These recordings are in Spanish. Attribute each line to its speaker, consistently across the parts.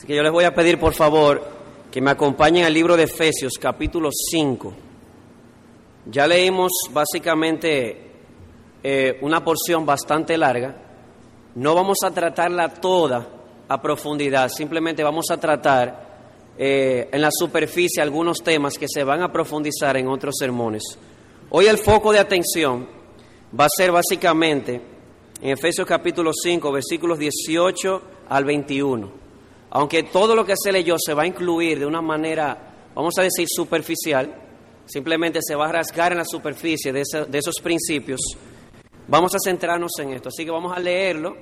Speaker 1: Así que yo les voy a pedir, por favor, que me acompañen al libro de Efesios, capítulo 5. Ya leímos básicamente eh, una porción bastante larga. No vamos a tratarla toda a profundidad, simplemente vamos a tratar eh, en la superficie algunos temas que se van a profundizar en otros sermones. Hoy el foco de atención va a ser básicamente en Efesios capítulo 5, versículos 18 al 21. Aunque todo lo que se leyó se va a incluir de una manera, vamos a decir, superficial, simplemente se va a rasgar en la superficie de, esos principios, vamos a centrarnos en esto. Así que vamos a leerlo.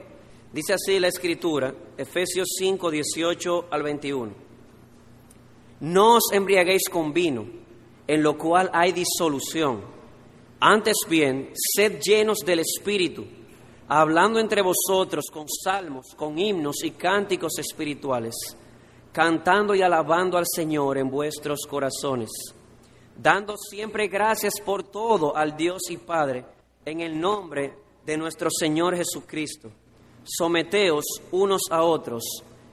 Speaker 1: Dice así la escritura, Efesios 5, 18 al 21. No os embriaguéis con vino, en lo cual hay disolución. Antes bien, sed llenos del Espíritu hablando entre vosotros con salmos, con himnos y cánticos espirituales, cantando y alabando al Señor en vuestros corazones, dando siempre gracias por todo al Dios y Padre, en el nombre de nuestro Señor Jesucristo. Someteos unos a otros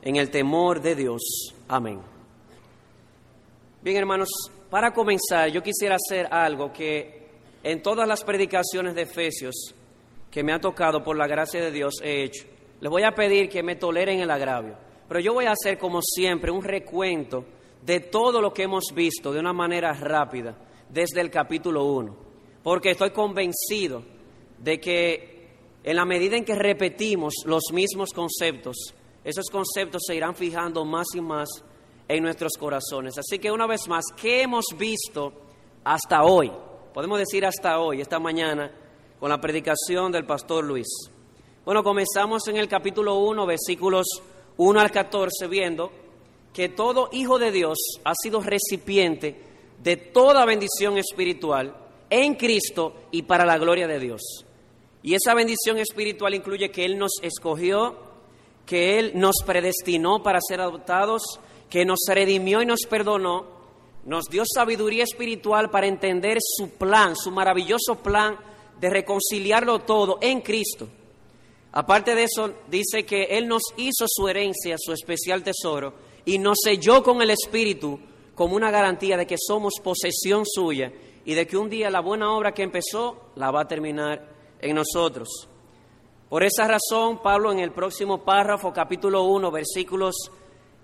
Speaker 1: en el temor de Dios. Amén. Bien, hermanos, para comenzar, yo quisiera hacer algo que en todas las predicaciones de Efesios que me ha tocado por la gracia de Dios he hecho. Les voy a pedir que me toleren el agravio, pero yo voy a hacer como siempre un recuento de todo lo que hemos visto de una manera rápida desde el capítulo 1, porque estoy convencido de que en la medida en que repetimos los mismos conceptos, esos conceptos se irán fijando más y más en nuestros corazones. Así que una vez más, ¿qué hemos visto hasta hoy? Podemos decir hasta hoy, esta mañana, con la predicación del pastor Luis. Bueno, comenzamos en el capítulo 1, versículos 1 al 14, viendo que todo hijo de Dios ha sido recipiente de toda bendición espiritual en Cristo y para la gloria de Dios. Y esa bendición espiritual incluye que Él nos escogió, que Él nos predestinó para ser adoptados, que nos redimió y nos perdonó, nos dio sabiduría espiritual para entender su plan, su maravilloso plan de reconciliarlo todo en Cristo. Aparte de eso, dice que Él nos hizo su herencia, su especial tesoro, y nos selló con el Espíritu como una garantía de que somos posesión suya y de que un día la buena obra que empezó la va a terminar en nosotros. Por esa razón, Pablo en el próximo párrafo, capítulo 1, versículos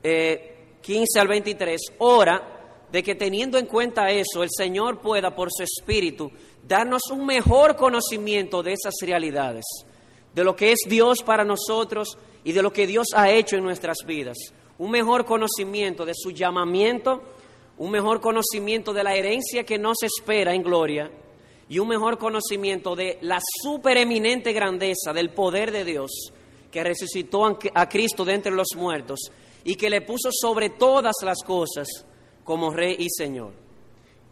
Speaker 1: 15 eh, al 23, ora de que teniendo en cuenta eso, el Señor pueda por su Espíritu darnos un mejor conocimiento de esas realidades, de lo que es Dios para nosotros y de lo que Dios ha hecho en nuestras vidas. Un mejor conocimiento de su llamamiento, un mejor conocimiento de la herencia que nos espera en gloria y un mejor conocimiento de la supereminente grandeza del poder de Dios que resucitó a Cristo de entre los muertos y que le puso sobre todas las cosas como Rey y Señor.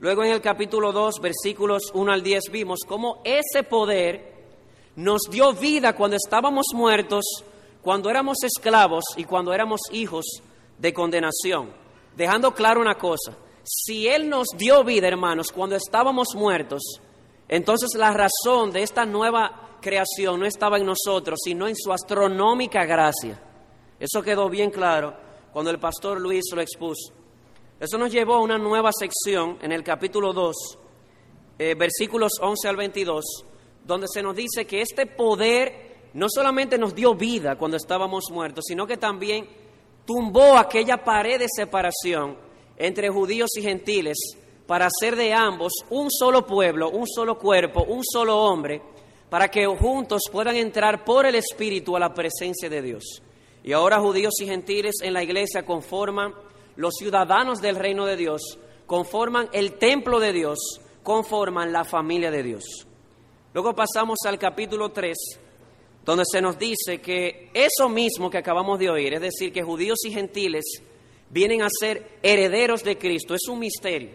Speaker 1: Luego en el capítulo 2, versículos 1 al 10, vimos cómo ese poder nos dio vida cuando estábamos muertos, cuando éramos esclavos y cuando éramos hijos de condenación. Dejando claro una cosa, si Él nos dio vida, hermanos, cuando estábamos muertos, entonces la razón de esta nueva creación no estaba en nosotros, sino en su astronómica gracia. Eso quedó bien claro cuando el pastor Luis lo expuso. Eso nos llevó a una nueva sección en el capítulo 2, eh, versículos 11 al 22, donde se nos dice que este poder no solamente nos dio vida cuando estábamos muertos, sino que también tumbó aquella pared de separación entre judíos y gentiles para hacer de ambos un solo pueblo, un solo cuerpo, un solo hombre, para que juntos puedan entrar por el Espíritu a la presencia de Dios. Y ahora judíos y gentiles en la iglesia conforman los ciudadanos del reino de Dios, conforman el templo de Dios, conforman la familia de Dios. Luego pasamos al capítulo 3, donde se nos dice que eso mismo que acabamos de oír, es decir, que judíos y gentiles vienen a ser herederos de Cristo, es un misterio.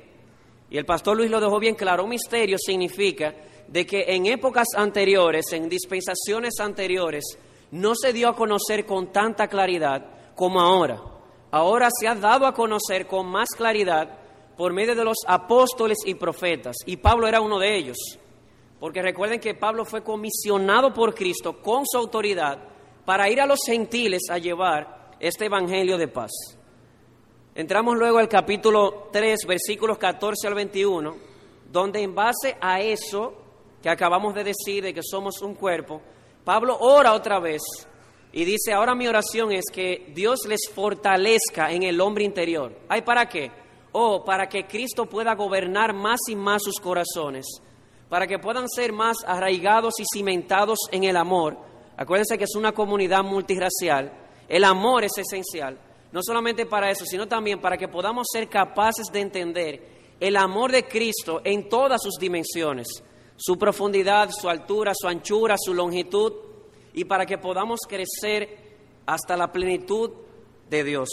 Speaker 1: Y el pastor Luis lo dejó bien claro, un misterio significa de que en épocas anteriores, en dispensaciones anteriores, no se dio a conocer con tanta claridad como ahora ahora se ha dado a conocer con más claridad por medio de los apóstoles y profetas. Y Pablo era uno de ellos. Porque recuerden que Pablo fue comisionado por Cristo con su autoridad para ir a los gentiles a llevar este Evangelio de paz. Entramos luego al capítulo 3, versículos 14 al 21, donde en base a eso que acabamos de decir de que somos un cuerpo, Pablo ora otra vez y dice, ahora mi oración es que Dios les fortalezca en el hombre interior. ¿Hay para qué? Oh, para que Cristo pueda gobernar más y más sus corazones, para que puedan ser más arraigados y cimentados en el amor. Acuérdense que es una comunidad multirracial. El amor es esencial, no solamente para eso, sino también para que podamos ser capaces de entender el amor de Cristo en todas sus dimensiones su profundidad, su altura, su anchura, su longitud, y para que podamos crecer hasta la plenitud de Dios.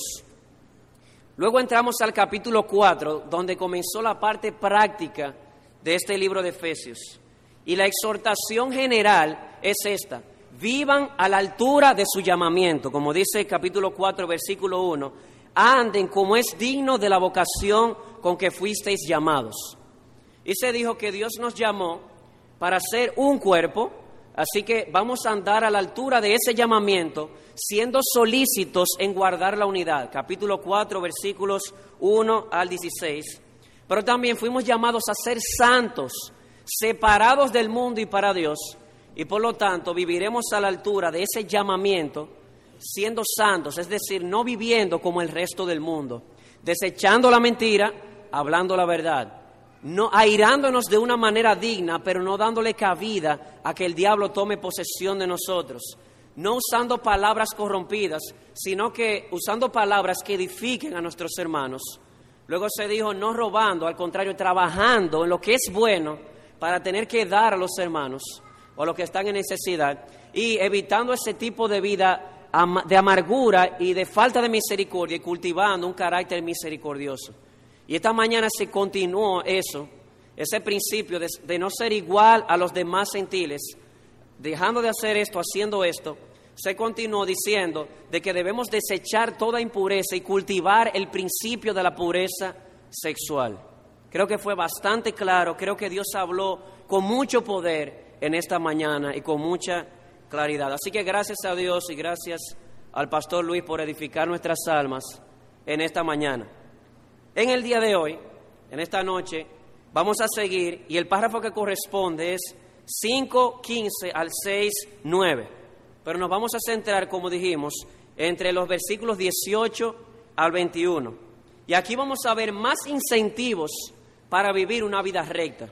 Speaker 1: Luego entramos al capítulo 4, donde comenzó la parte práctica de este libro de Efesios. Y la exhortación general es esta, vivan a la altura de su llamamiento, como dice el capítulo 4, versículo 1, anden como es digno de la vocación con que fuisteis llamados. Y se dijo que Dios nos llamó para ser un cuerpo, así que vamos a andar a la altura de ese llamamiento, siendo solícitos en guardar la unidad. Capítulo 4, versículos 1 al 16. Pero también fuimos llamados a ser santos, separados del mundo y para Dios, y por lo tanto viviremos a la altura de ese llamamiento, siendo santos, es decir, no viviendo como el resto del mundo, desechando la mentira, hablando la verdad no airándonos de una manera digna, pero no dándole cabida a que el diablo tome posesión de nosotros, no usando palabras corrompidas, sino que usando palabras que edifiquen a nuestros hermanos. Luego se dijo no robando, al contrario, trabajando en lo que es bueno para tener que dar a los hermanos o a los que están en necesidad y evitando ese tipo de vida de amargura y de falta de misericordia y cultivando un carácter misericordioso. Y esta mañana se continuó eso, ese principio de, no ser igual a los demás gentiles, dejando de hacer esto, haciendo esto, se continuó diciendo de que debemos desechar toda impureza y cultivar el principio de la pureza sexual. Creo que fue bastante claro, creo que Dios habló con mucho poder en esta mañana y con mucha claridad. Así que gracias a Dios y gracias al pastor Luis por edificar nuestras almas en esta mañana. En el día de hoy, en esta noche, vamos a seguir y el párrafo que corresponde es 5.15 al 6.9. Pero nos vamos a centrar, como dijimos, entre los versículos 18 al 21. Y aquí vamos a ver más incentivos para vivir una vida recta.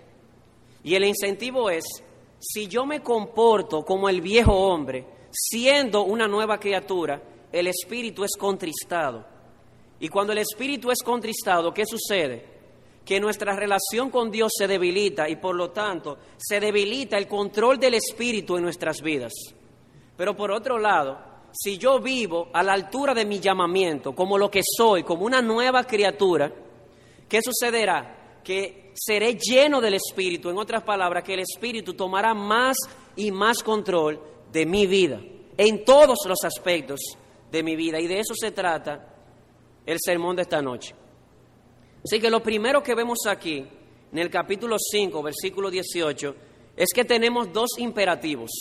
Speaker 1: Y el incentivo es, si yo me comporto como el viejo hombre, siendo una nueva criatura, el espíritu es contristado. Y cuando el espíritu es contristado, ¿qué sucede? Que nuestra relación con Dios se debilita y por lo tanto se debilita el control del espíritu en nuestras vidas. Pero por otro lado, si yo vivo a la altura de mi llamamiento, como lo que soy, como una nueva criatura, ¿qué sucederá? Que seré lleno del Espíritu, en otras palabras, que el Espíritu tomará más y más control de mi vida, en todos los aspectos de mi vida. Y de eso se trata el sermón de esta noche. Así que lo primero que vemos aquí, en el capítulo 5, versículo 18, es que tenemos dos imperativos.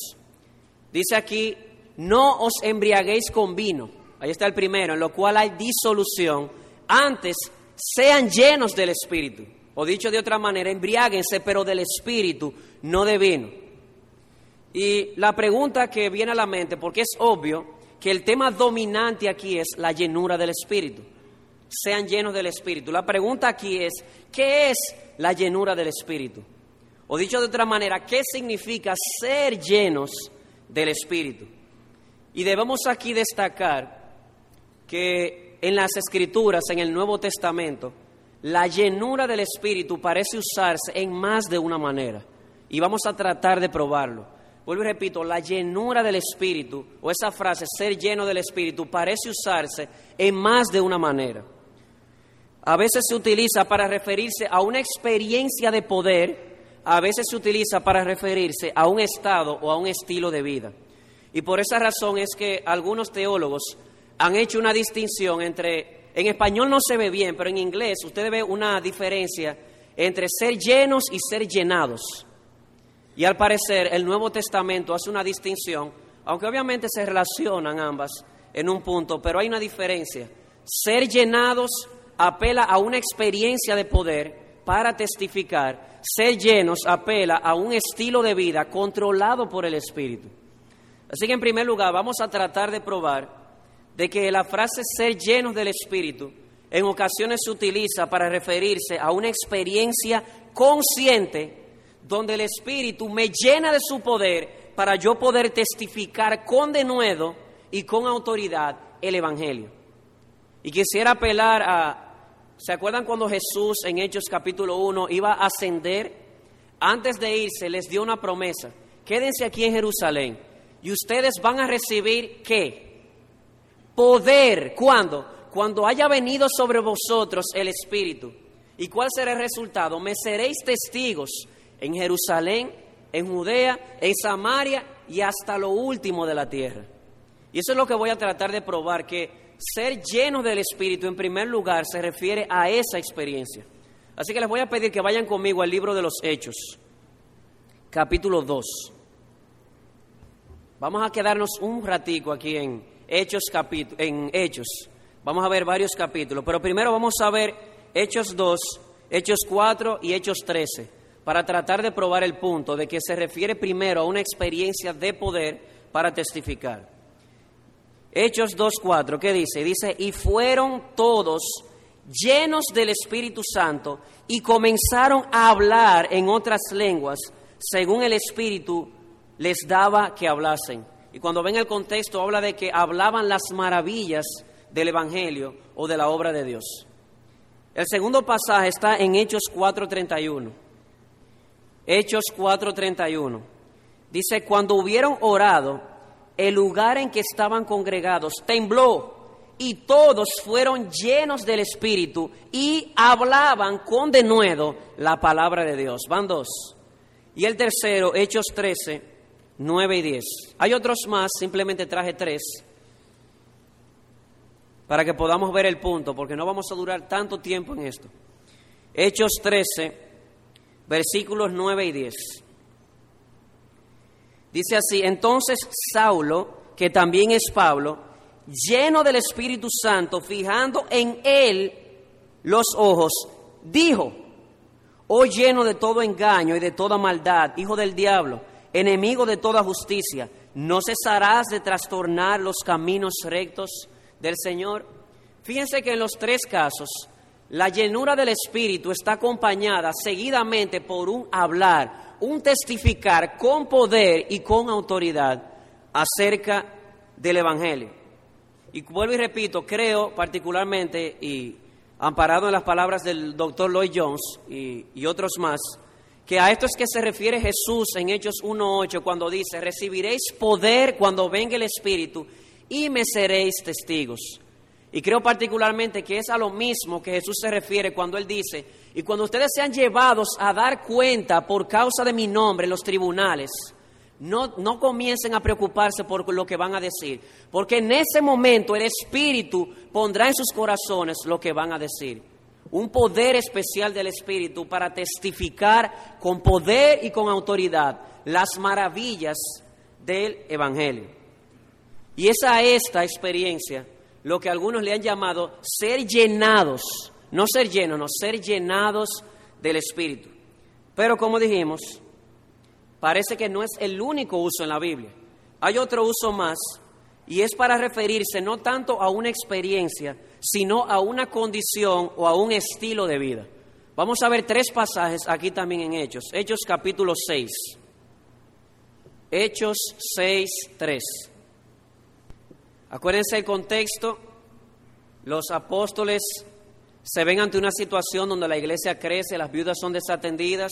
Speaker 1: Dice aquí, no os embriaguéis con vino. Ahí está el primero, en lo cual hay disolución. Antes, sean llenos del Espíritu. O dicho de otra manera, embriáguense, pero del Espíritu, no de vino. Y la pregunta que viene a la mente, porque es obvio que el tema dominante aquí es la llenura del Espíritu sean llenos del Espíritu. La pregunta aquí es, ¿qué es la llenura del Espíritu? O dicho de otra manera, ¿qué significa ser llenos del Espíritu? Y debemos aquí destacar que en las Escrituras, en el Nuevo Testamento, la llenura del Espíritu parece usarse en más de una manera. Y vamos a tratar de probarlo. Vuelvo y repito, la llenura del Espíritu, o esa frase, ser lleno del Espíritu, parece usarse en más de una manera a veces se utiliza para referirse a una experiencia de poder, a veces se utiliza para referirse a un estado o a un estilo de vida. Y por esa razón es que algunos teólogos han hecho una distinción entre, en español no se ve bien, pero en inglés usted ve una diferencia entre ser llenos y ser llenados. Y al parecer el Nuevo Testamento hace una distinción, aunque obviamente se relacionan ambas, en un punto, pero hay una diferencia. Ser llenados apela a una experiencia de poder para testificar. Ser llenos apela a un estilo de vida controlado por el Espíritu. Así que en primer lugar vamos a tratar de probar de que la frase ser llenos del Espíritu en ocasiones se utiliza para referirse a una experiencia consciente donde el Espíritu me llena de su poder para yo poder testificar con denuedo y con autoridad el Evangelio. Y quisiera apelar a, ¿se acuerdan cuando Jesús en Hechos capítulo 1 iba a ascender? Antes de irse les dio una promesa, quédense aquí en Jerusalén y ustedes van a recibir qué? Poder. ¿Cuándo? Cuando haya venido sobre vosotros el Espíritu. ¿Y cuál será el resultado? Me seréis testigos en Jerusalén, en Judea, en Samaria y hasta lo último de la tierra. Y eso es lo que voy a tratar de probar, que ser lleno del Espíritu en primer lugar se refiere a esa experiencia. Así que les voy a pedir que vayan conmigo al libro de los Hechos, capítulo 2. Vamos a quedarnos un ratico aquí en Hechos, en Hechos. Vamos a ver varios capítulos, pero primero vamos a ver Hechos 2, Hechos 4 y Hechos 13, para tratar de probar el punto de que se refiere primero a una experiencia de poder para testificar. Hechos 2.4, ¿qué dice? Dice, y fueron todos llenos del Espíritu Santo y comenzaron a hablar en otras lenguas según el Espíritu les daba que hablasen. Y cuando ven el contexto habla de que hablaban las maravillas del Evangelio o de la obra de Dios. El segundo pasaje está en Hechos 4.31. Hechos 4.31. Dice, cuando hubieron orado, el lugar en que estaban congregados tembló y todos fueron llenos del Espíritu y hablaban con denuedo la palabra de Dios. Van dos. Y el tercero, Hechos 13, 9 y 10. Hay otros más, simplemente traje tres para que podamos ver el punto, porque no vamos a durar tanto tiempo en esto. Hechos 13, versículos 9 y 10. Dice así, entonces Saulo, que también es Pablo, lleno del Espíritu Santo, fijando en él los ojos, dijo, oh lleno de todo engaño y de toda maldad, hijo del diablo, enemigo de toda justicia, ¿no cesarás de trastornar los caminos rectos del Señor? Fíjense que en los tres casos, la llenura del Espíritu está acompañada seguidamente por un hablar, un testificar con poder y con autoridad acerca del Evangelio. Y vuelvo y repito, creo particularmente, y amparado en las palabras del doctor Lloyd Jones y, otros más, que a esto es que se refiere Jesús en Hechos 1.8 cuando dice, recibiréis poder cuando venga el Espíritu y me seréis testigos. Y creo particularmente que es a lo mismo que Jesús se refiere cuando Él dice, y cuando ustedes sean llevados a dar cuenta por causa de mi nombre en los tribunales, no, no comiencen a preocuparse por lo que van a decir, porque en ese momento el Espíritu pondrá en sus corazones lo que van a decir. Un poder especial del Espíritu para testificar con poder y con autoridad las maravillas del Evangelio. Y es a esta experiencia lo que algunos le han llamado ser llenados, no ser llenos, no ser llenados del Espíritu. Pero como dijimos, parece que no es el único uso en la Biblia. Hay otro uso más y es para referirse no tanto a una experiencia, sino a una condición o a un estilo de vida. Vamos a ver tres pasajes aquí también en Hechos. Hechos capítulo 6. Hechos 6, 3. Acuérdense el contexto, los apóstoles se ven ante una situación donde la iglesia crece, las viudas son desatendidas.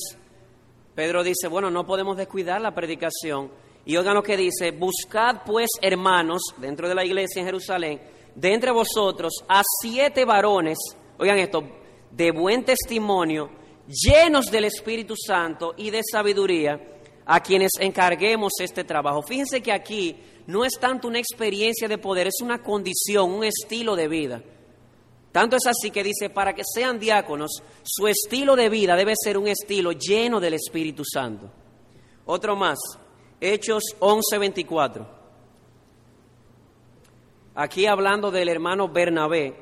Speaker 1: Pedro dice, bueno, no podemos descuidar la predicación. Y oigan lo que dice, buscad pues hermanos dentro de la iglesia en Jerusalén, de entre vosotros a siete varones, oigan esto, de buen testimonio, llenos del Espíritu Santo y de sabiduría, a quienes encarguemos este trabajo. Fíjense que aquí no es tanto una experiencia de poder, es una condición, un estilo de vida. Tanto es así que dice, para que sean diáconos, su estilo de vida debe ser un estilo lleno del Espíritu Santo. Otro más, Hechos 11:24. aquí hablando del hermano Bernabé,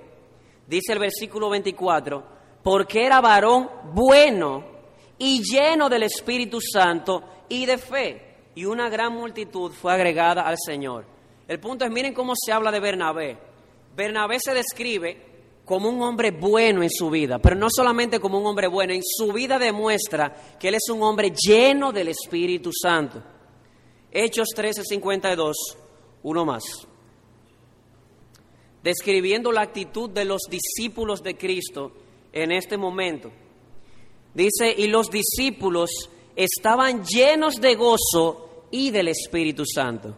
Speaker 1: dice el versículo 24, porque era varón bueno y lleno del Espíritu Santo y de fe, y una gran multitud fue agregada al Señor. El punto es, miren cómo se habla de Bernabé. Bernabé se describe como un hombre bueno en su vida, pero no solamente como un hombre bueno, en su vida demuestra que él es un hombre lleno del Espíritu Santo. Hechos 13:52, uno más. Describiendo la actitud de los discípulos de Cristo en este momento. Dice, y los discípulos estaban llenos de gozo y del Espíritu Santo.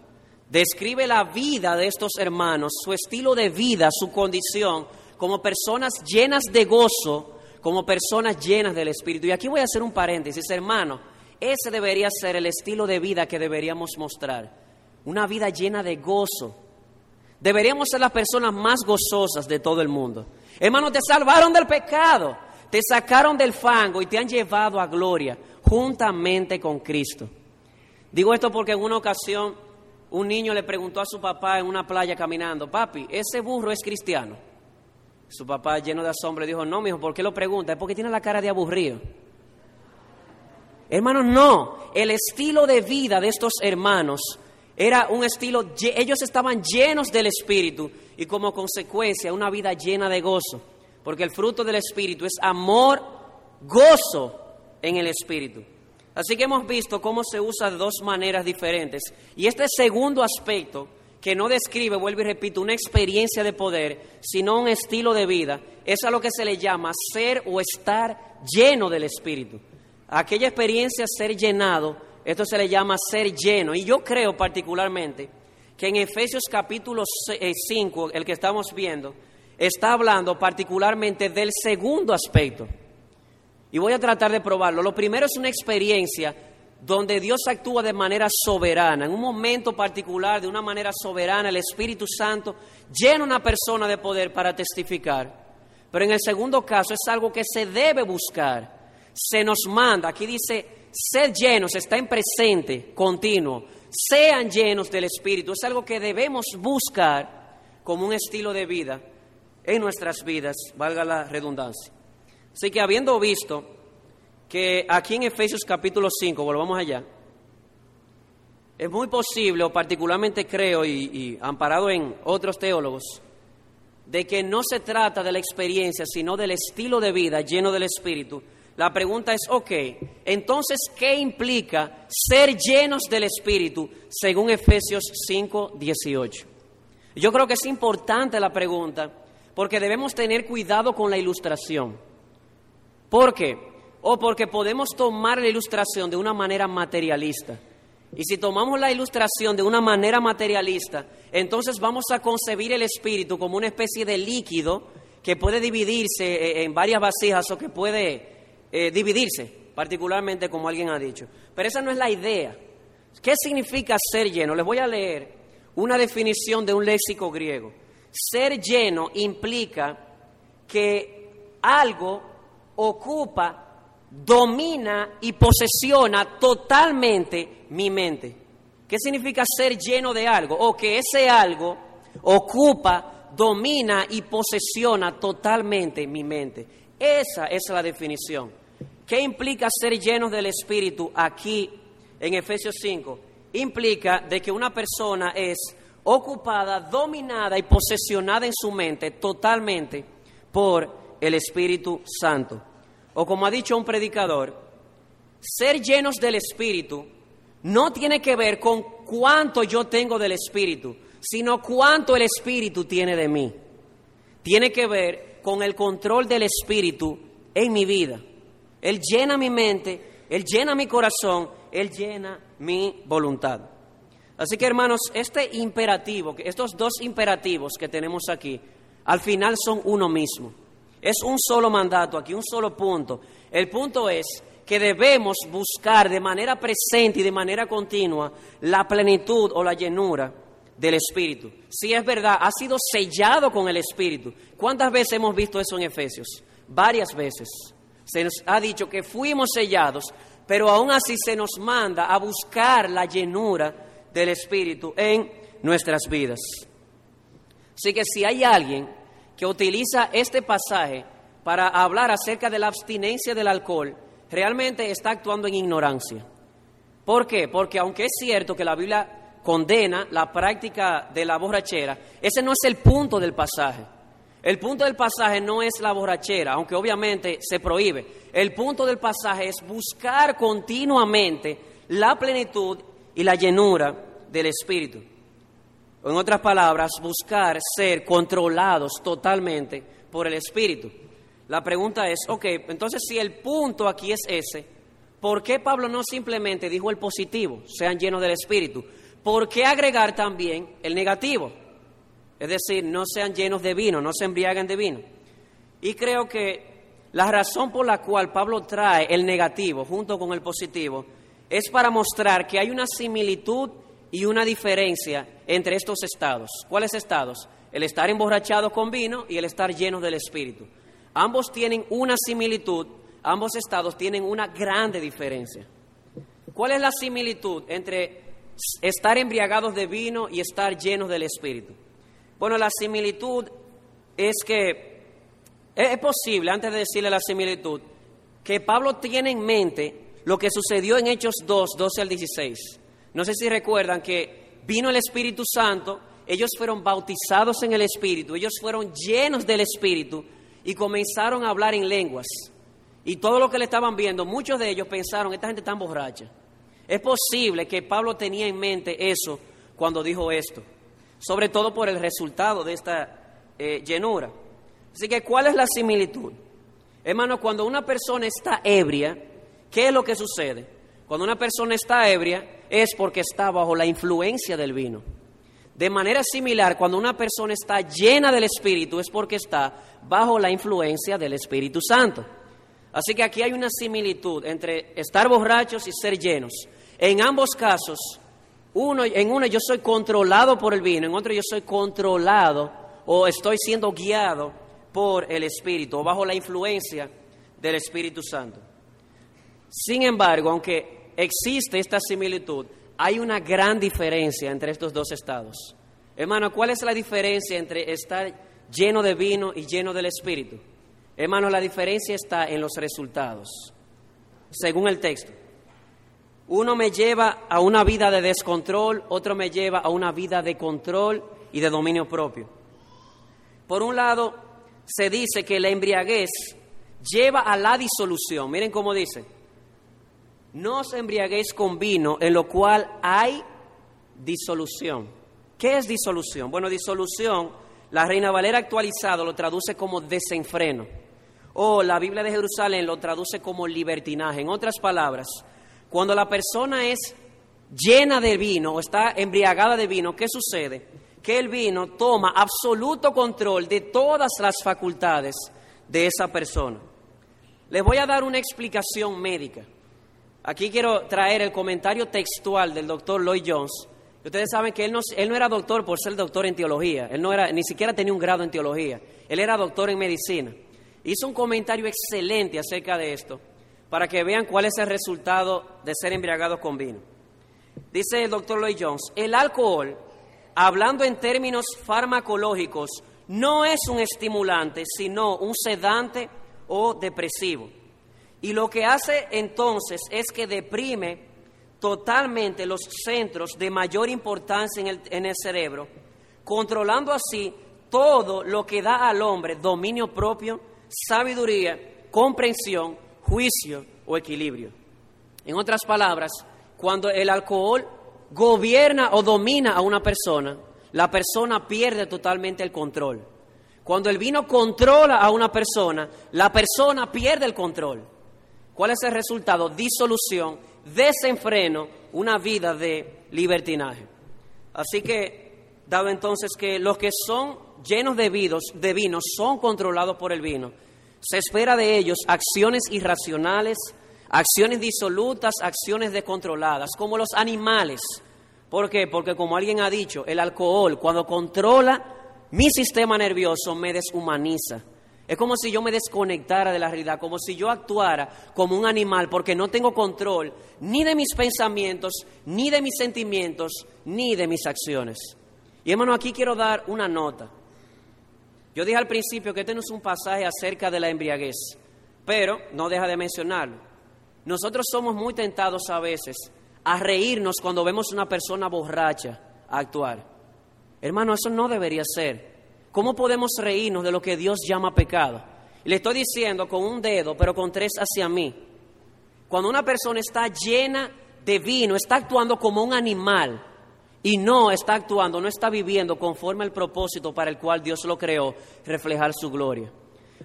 Speaker 1: Describe la vida de estos hermanos, su estilo de vida, su condición, como personas llenas de gozo, como personas llenas del Espíritu. Y aquí voy a hacer un paréntesis, hermano, ese debería ser el estilo de vida que deberíamos mostrar. Una vida llena de gozo. Deberíamos ser las personas más gozosas de todo el mundo. Hermano, te salvaron del pecado, te sacaron del fango y te han llevado a gloria juntamente con Cristo. Digo esto porque en una ocasión un niño le preguntó a su papá en una playa caminando, papi, ¿ese burro es cristiano? Su papá, lleno de asombro, dijo, no, mijo, ¿por qué lo pregunta? Es porque tiene la cara de aburrido. Hermanos, no. El estilo de vida de estos hermanos era un estilo, ellos estaban llenos del Espíritu y como consecuencia una vida llena de gozo. Porque el fruto del Espíritu es amor, gozo en el Espíritu. Así que hemos visto cómo se usa de dos maneras diferentes. Y este segundo aspecto que no describe, vuelvo y repito, una experiencia de poder, sino un estilo de vida, es a lo que se le llama ser o estar lleno del Espíritu. Aquella experiencia, ser llenado, esto se le llama ser lleno. Y yo creo particularmente que en Efesios capítulo 5, eh, el que estamos viendo, está hablando particularmente del segundo aspecto. Y voy a tratar de probarlo. Lo primero es una experiencia donde Dios actúa de manera soberana, en un momento particular, de una manera soberana, el Espíritu Santo llena a una persona de poder para testificar. Pero en el segundo caso es algo que se debe buscar, se nos manda, aquí dice, sed llenos, está en presente, continuo, sean llenos del Espíritu, es algo que debemos buscar como un estilo de vida en nuestras vidas, valga la redundancia. Así que habiendo visto que aquí en Efesios capítulo 5, volvamos allá, es muy posible, o particularmente creo, y, amparado en otros teólogos, de que no se trata de la experiencia, sino del estilo de vida lleno del Espíritu. La pregunta es, ok, entonces, ¿qué implica ser llenos del Espíritu según Efesios 5, 18? Yo creo que es importante la pregunta porque debemos tener cuidado con la ilustración. ¿Por qué? O porque podemos tomar la ilustración de una manera materialista. Y si tomamos la ilustración de una manera materialista, entonces vamos a concebir el espíritu como una especie de líquido que puede dividirse eh, en varias vasijas o que puede eh, dividirse, particularmente como alguien ha dicho. Pero esa no es la idea. ¿Qué significa ser lleno? Les voy a leer una definición de un léxico griego. Ser lleno implica que algo ocupa domina y posesiona totalmente mi mente. ¿Qué significa ser lleno de algo? O que ese algo ocupa, domina y posesiona totalmente mi mente. Esa es la definición. ¿Qué implica ser lleno del Espíritu aquí en Efesios 5? Implica de que una persona es ocupada, dominada y posesionada en su mente totalmente por el Espíritu Santo o como ha dicho un predicador, ser llenos del Espíritu no tiene que ver con cuánto yo tengo del Espíritu, sino cuánto el Espíritu tiene de mí. Tiene que ver con el control del Espíritu en mi vida. Él llena mi mente, Él llena mi corazón, Él llena mi voluntad. Así que hermanos, este imperativo, estos dos imperativos que tenemos aquí, al final son uno mismo. Es un solo mandato aquí, un solo punto. El punto es que debemos buscar de manera presente y de manera continua la plenitud o la llenura del Espíritu. Si es verdad, ha sido sellado con el Espíritu. ¿Cuántas veces hemos visto eso en Efesios? Varias veces. Se nos ha dicho que fuimos sellados, pero aún así se nos manda a buscar la llenura del Espíritu en nuestras vidas. Así que si hay alguien que utiliza este pasaje para hablar acerca de la abstinencia del alcohol, realmente está actuando en ignorancia. ¿Por qué? Porque aunque es cierto que la Biblia condena la práctica de la borrachera, ese no es el punto del pasaje. El punto del pasaje no es la borrachera, aunque obviamente se prohíbe. El punto del pasaje es buscar continuamente la plenitud y la llenura del Espíritu. En otras palabras, buscar ser controlados totalmente por el Espíritu. La pregunta es, ok, entonces si el punto aquí es ese, ¿por qué Pablo no simplemente dijo el positivo, sean llenos del Espíritu? ¿Por qué agregar también el negativo? Es decir, no sean llenos de vino, no se embriaguen de vino. Y creo que la razón por la cual Pablo trae el negativo junto con el positivo es para mostrar que hay una similitud y una diferencia entre estos estados. ¿Cuáles estados? El estar emborrachado con vino y el estar lleno del Espíritu. Ambos tienen una similitud, ambos estados tienen una grande diferencia. ¿Cuál es la similitud entre estar embriagados de vino y estar llenos del Espíritu? Bueno, la similitud es que es posible, antes de decirle la similitud, que Pablo tiene en mente lo que sucedió en Hechos 2, 12 al 16. No sé si recuerdan que vino el Espíritu Santo, ellos fueron bautizados en el Espíritu, ellos fueron llenos del Espíritu y comenzaron a hablar en lenguas. Y todo lo que le estaban viendo, muchos de ellos pensaron, esta gente está borracha. Es posible que Pablo tenía en mente eso cuando dijo esto, sobre todo por el resultado de esta eh, llenura. Así que, ¿cuál es la similitud? Hermano, cuando una persona está ebria, ¿qué es lo que sucede? Cuando una persona está ebria es porque está bajo la influencia del vino. De manera similar, cuando una persona está llena del Espíritu es porque está bajo la influencia del Espíritu Santo. Así que aquí hay una similitud entre estar borrachos y ser llenos. En ambos casos, uno, en uno yo soy controlado por el vino, en otro yo soy controlado o estoy siendo guiado por el Espíritu o bajo la influencia del Espíritu Santo. Sin embargo, aunque existe esta similitud, hay una gran diferencia entre estos dos estados. Hermano, ¿cuál es la diferencia entre estar lleno de vino y lleno del Espíritu? Hermano, la diferencia está en los resultados, según el texto. Uno me lleva a una vida de descontrol, otro me lleva a una vida de control y de dominio propio. Por un lado, se dice que la embriaguez lleva a la disolución. Miren cómo dice no os embriaguéis con vino en lo cual hay disolución. ¿Qué es disolución? Bueno, disolución, la Reina Valera actualizado lo traduce como desenfreno. O la Biblia de Jerusalén lo traduce como libertinaje. En otras palabras, cuando la persona es llena de vino o está embriagada de vino, ¿qué sucede? Que el vino toma absoluto control de todas las facultades de esa persona. Les voy a dar una explicación médica. Aquí quiero traer el comentario textual del doctor Lloyd Jones. Ustedes saben que él no, él no era doctor por ser doctor en teología, él no era, ni siquiera tenía un grado en teología, él era doctor en medicina. Hizo un comentario excelente acerca de esto, para que vean cuál es el resultado de ser embriagado con vino. Dice el doctor Lloyd Jones, el alcohol, hablando en términos farmacológicos, no es un estimulante, sino un sedante o depresivo. Y lo que hace entonces es que deprime totalmente los centros de mayor importancia en el, en el cerebro, controlando así todo lo que da al hombre dominio propio, sabiduría, comprensión, juicio o equilibrio. En otras palabras, cuando el alcohol gobierna o domina a una persona, la persona pierde totalmente el control. Cuando el vino controla a una persona, la persona pierde el control. ¿Cuál es el resultado? Disolución, desenfreno, una vida de libertinaje. Así que, dado entonces que los que son llenos de, de vino son controlados por el vino, se espera de ellos acciones irracionales, acciones disolutas, acciones descontroladas, como los animales. ¿Por qué? Porque como alguien ha dicho, el alcohol cuando controla mi sistema nervioso me deshumaniza es como si yo me desconectara de la realidad, como si yo actuara como un animal, porque no tengo control ni de mis pensamientos, ni de mis sentimientos, ni de mis acciones. Y hermano, aquí quiero dar una nota. Yo dije al principio que este no es un pasaje acerca de la embriaguez, pero no deja de mencionarlo. Nosotros somos muy tentados a veces a reírnos cuando vemos una persona borracha actuar. Hermano, eso no debería ser. ¿Cómo podemos reírnos de lo que Dios llama pecado? Le estoy diciendo con un dedo, pero con tres hacia mí. Cuando una persona está llena de vino, está actuando como un animal y no está actuando, no está viviendo conforme al propósito para el cual Dios lo creó, reflejar su gloria.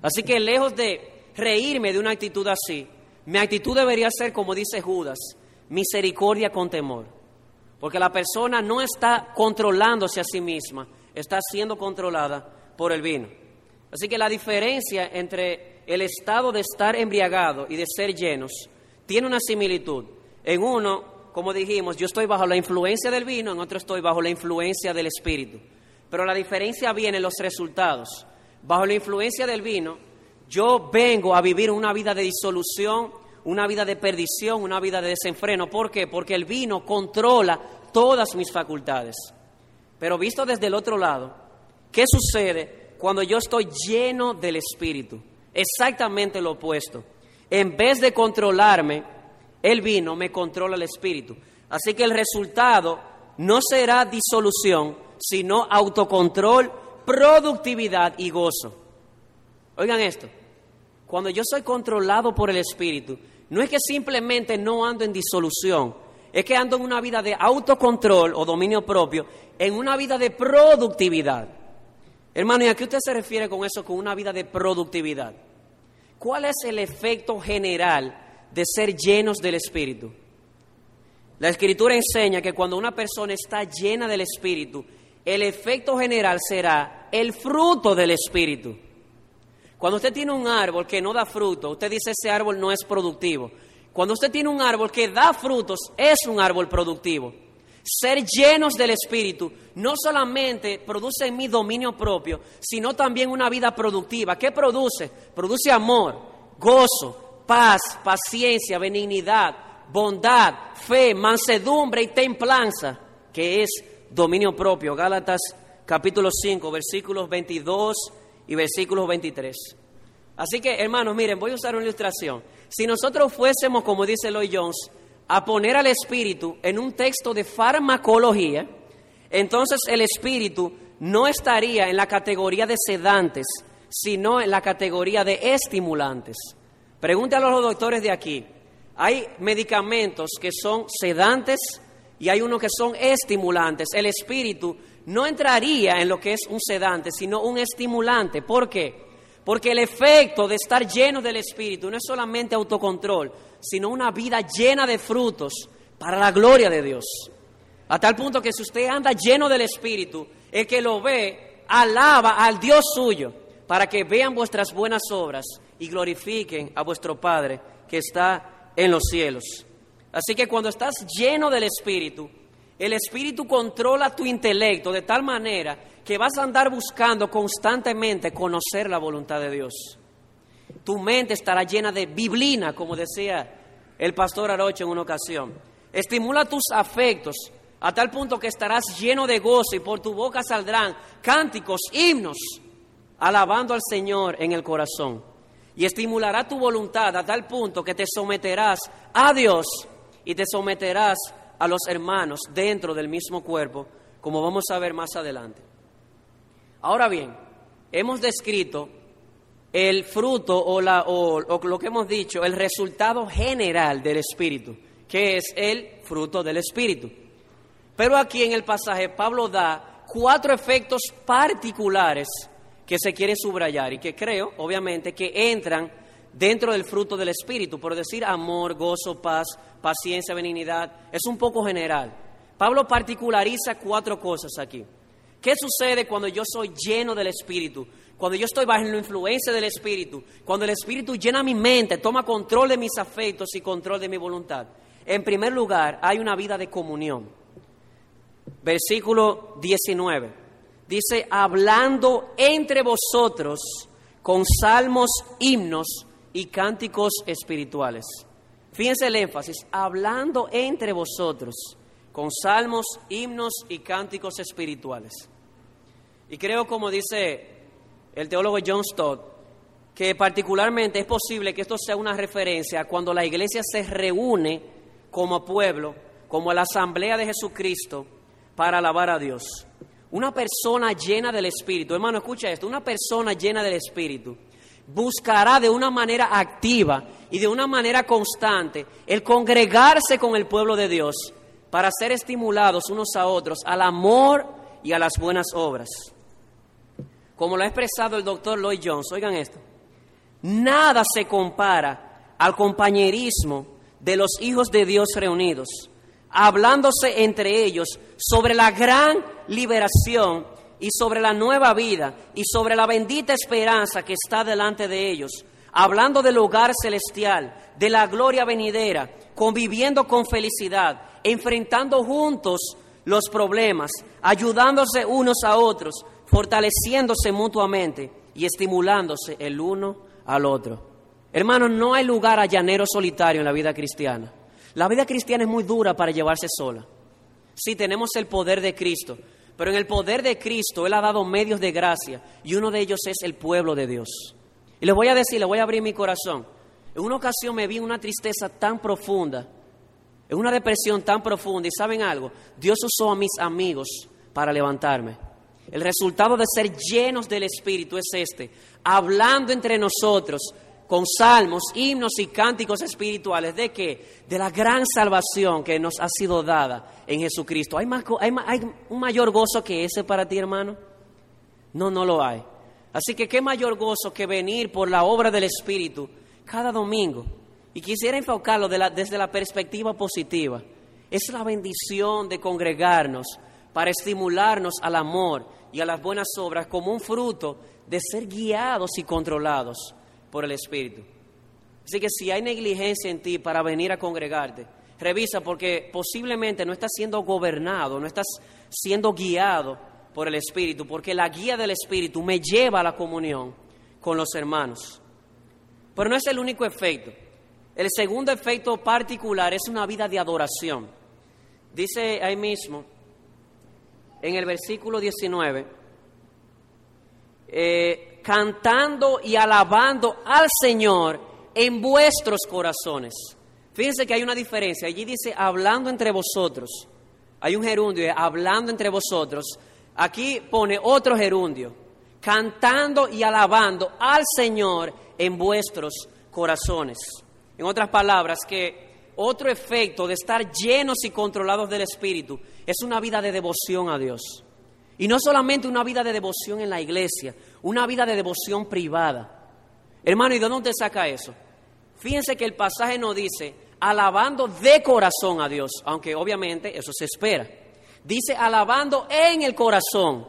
Speaker 1: Así que lejos de reírme de una actitud así, mi actitud debería ser, como dice Judas, misericordia con temor. Porque la persona no está controlándose a sí misma, está siendo controlada por el vino. Así que la diferencia entre el estado de estar embriagado y de ser llenos tiene una similitud. En uno, como dijimos, yo estoy bajo la influencia del vino, en otro estoy bajo la influencia del espíritu. Pero la diferencia viene en los resultados. Bajo la influencia del vino, yo vengo a vivir una vida de disolución, una vida de perdición, una vida de desenfreno. ¿Por qué? Porque el vino controla todas mis facultades. Pero visto desde el otro lado, ¿qué sucede cuando yo estoy lleno del Espíritu? Exactamente lo opuesto. En vez de controlarme, el vino me controla el Espíritu. Así que el resultado no será disolución, sino autocontrol, productividad y gozo. Oigan esto, cuando yo soy controlado por el Espíritu, no es que simplemente no ando en disolución, es que ando en una vida de autocontrol o dominio propio, en una vida de productividad. Hermano, ¿y a qué usted se refiere con eso, con una vida de productividad? ¿Cuál es el efecto general de ser llenos del Espíritu? La Escritura enseña que cuando una persona está llena del Espíritu, el efecto general será el fruto del Espíritu. Cuando usted tiene un árbol que no da fruto, usted dice ese árbol no es productivo. Cuando usted tiene un árbol que da frutos, es un árbol productivo. Ser llenos del Espíritu no solamente produce en mí dominio propio, sino también una vida productiva. ¿Qué produce? Produce amor, gozo, paz, paciencia, benignidad, bondad, fe, mansedumbre y templanza, que es dominio propio. Gálatas capítulo 5, versículos 22 y versículos 23. Así que, hermanos, miren, voy a usar una ilustración. Si nosotros fuésemos, como dice Lloyd Jones, a poner al espíritu en un texto de farmacología, entonces el espíritu no estaría en la categoría de sedantes, sino en la categoría de estimulantes. Pregúntale a los doctores de aquí. Hay medicamentos que son sedantes y hay unos que son estimulantes. El espíritu no entraría en lo que es un sedante, sino un estimulante. ¿Por qué? Porque el efecto de estar lleno del Espíritu no es solamente autocontrol, sino una vida llena de frutos para la gloria de Dios. A tal punto que si usted anda lleno del Espíritu, el que lo ve alaba al Dios suyo para que vean vuestras buenas obras y glorifiquen a vuestro Padre que está en los cielos. Así que cuando estás lleno del Espíritu, el Espíritu controla tu intelecto de tal manera que vas a andar buscando constantemente conocer la voluntad de Dios. Tu mente estará llena de biblina, como decía el pastor Arocho en una ocasión. Estimula tus afectos a tal punto que estarás lleno de gozo y por tu boca saldrán cánticos, himnos, alabando al Señor en el corazón. Y estimulará tu voluntad a tal punto que te someterás a Dios y te someterás a los hermanos dentro del mismo cuerpo, como vamos a ver más adelante. Ahora bien, hemos descrito el fruto o, lo que hemos dicho, el resultado general del Espíritu, que es el fruto del Espíritu. Pero aquí en el pasaje Pablo da cuatro efectos particulares que se quiere subrayar y que creo, obviamente, que entran dentro del fruto del Espíritu, por decir amor, gozo, paz, paciencia, benignidad, es un poco general. Pablo particulariza cuatro cosas aquí. ¿Qué sucede cuando yo soy lleno del Espíritu? Cuando yo estoy bajo la influencia del Espíritu, cuando el Espíritu llena mi mente, toma control de mis afectos y control de mi voluntad. En primer lugar, hay una vida de comunión. Versículo 19. Dice, hablando entre vosotros con salmos, himnos y cánticos espirituales. Fíjense el énfasis, hablando entre vosotros con salmos, himnos y cánticos espirituales. Y creo, como dice el teólogo John Stott, que particularmente es posible que esto sea una referencia cuando la iglesia se reúne como pueblo, como la asamblea de Jesucristo, para alabar a Dios. Una persona llena del Espíritu, hermano, escucha esto, una persona llena del Espíritu buscará de una manera activa y de una manera constante el congregarse con el pueblo de Dios para ser estimulados unos a otros al amor y a las buenas obras. Como lo ha expresado el doctor Lloyd Jones, oigan esto, nada se compara al compañerismo de los hijos de Dios reunidos, hablándose entre ellos sobre la gran liberación y sobre la nueva vida y sobre la bendita esperanza que está delante de ellos, hablando del hogar celestial, de la gloria venidera, conviviendo con felicidad, enfrentando juntos los problemas, ayudándose unos a otros, fortaleciéndose mutuamente y estimulándose el uno al otro. Hermanos, no hay lugar a llanero solitario en la vida cristiana. La vida cristiana es muy dura para llevarse sola. Sí, tenemos el poder de Cristo, pero en el poder de Cristo Él ha dado medios de gracia y uno de ellos es el pueblo de Dios. Y les voy a decir, les voy a abrir mi corazón. En una ocasión me vi una tristeza tan profunda, en una depresión tan profunda, y saben algo, Dios usó a mis amigos para levantarme. El resultado de ser llenos del Espíritu es este, hablando entre nosotros con salmos, himnos y cánticos espirituales de que de la gran salvación que nos ha sido dada en Jesucristo. ¿Hay, más, ¿Hay un mayor gozo que ese para ti, hermano? No, no lo hay. Así que qué mayor gozo que venir por la obra del Espíritu cada domingo. Y quisiera enfocarlo desde la perspectiva positiva. Es la bendición de congregarnos para estimularnos al amor y a las buenas obras como un fruto de ser guiados y controlados por el Espíritu. Así que si hay negligencia en ti para venir a congregarte, revisa porque posiblemente no estás siendo gobernado, no estás siendo guiado por el Espíritu, porque la guía del Espíritu me lleva a la comunión con los hermanos. Pero no es el único efecto. El segundo efecto particular es una vida de adoración. Dice ahí mismo, en el versículo 19, eh, cantando y alabando al Señor en vuestros corazones. Fíjense que hay una diferencia. Allí dice hablando entre vosotros. Hay un gerundio, hablando entre vosotros. Aquí pone otro gerundio, cantando y alabando al Señor en vuestros corazones. En otras palabras, que otro efecto de estar llenos y controlados del Espíritu es una vida de devoción a Dios. Y no solamente una vida de devoción en la iglesia, una vida de devoción privada. Hermano, ¿y de dónde saca eso? Fíjense que el pasaje nos dice, alabando de corazón a Dios, aunque obviamente eso se espera. Dice, alabando en el corazón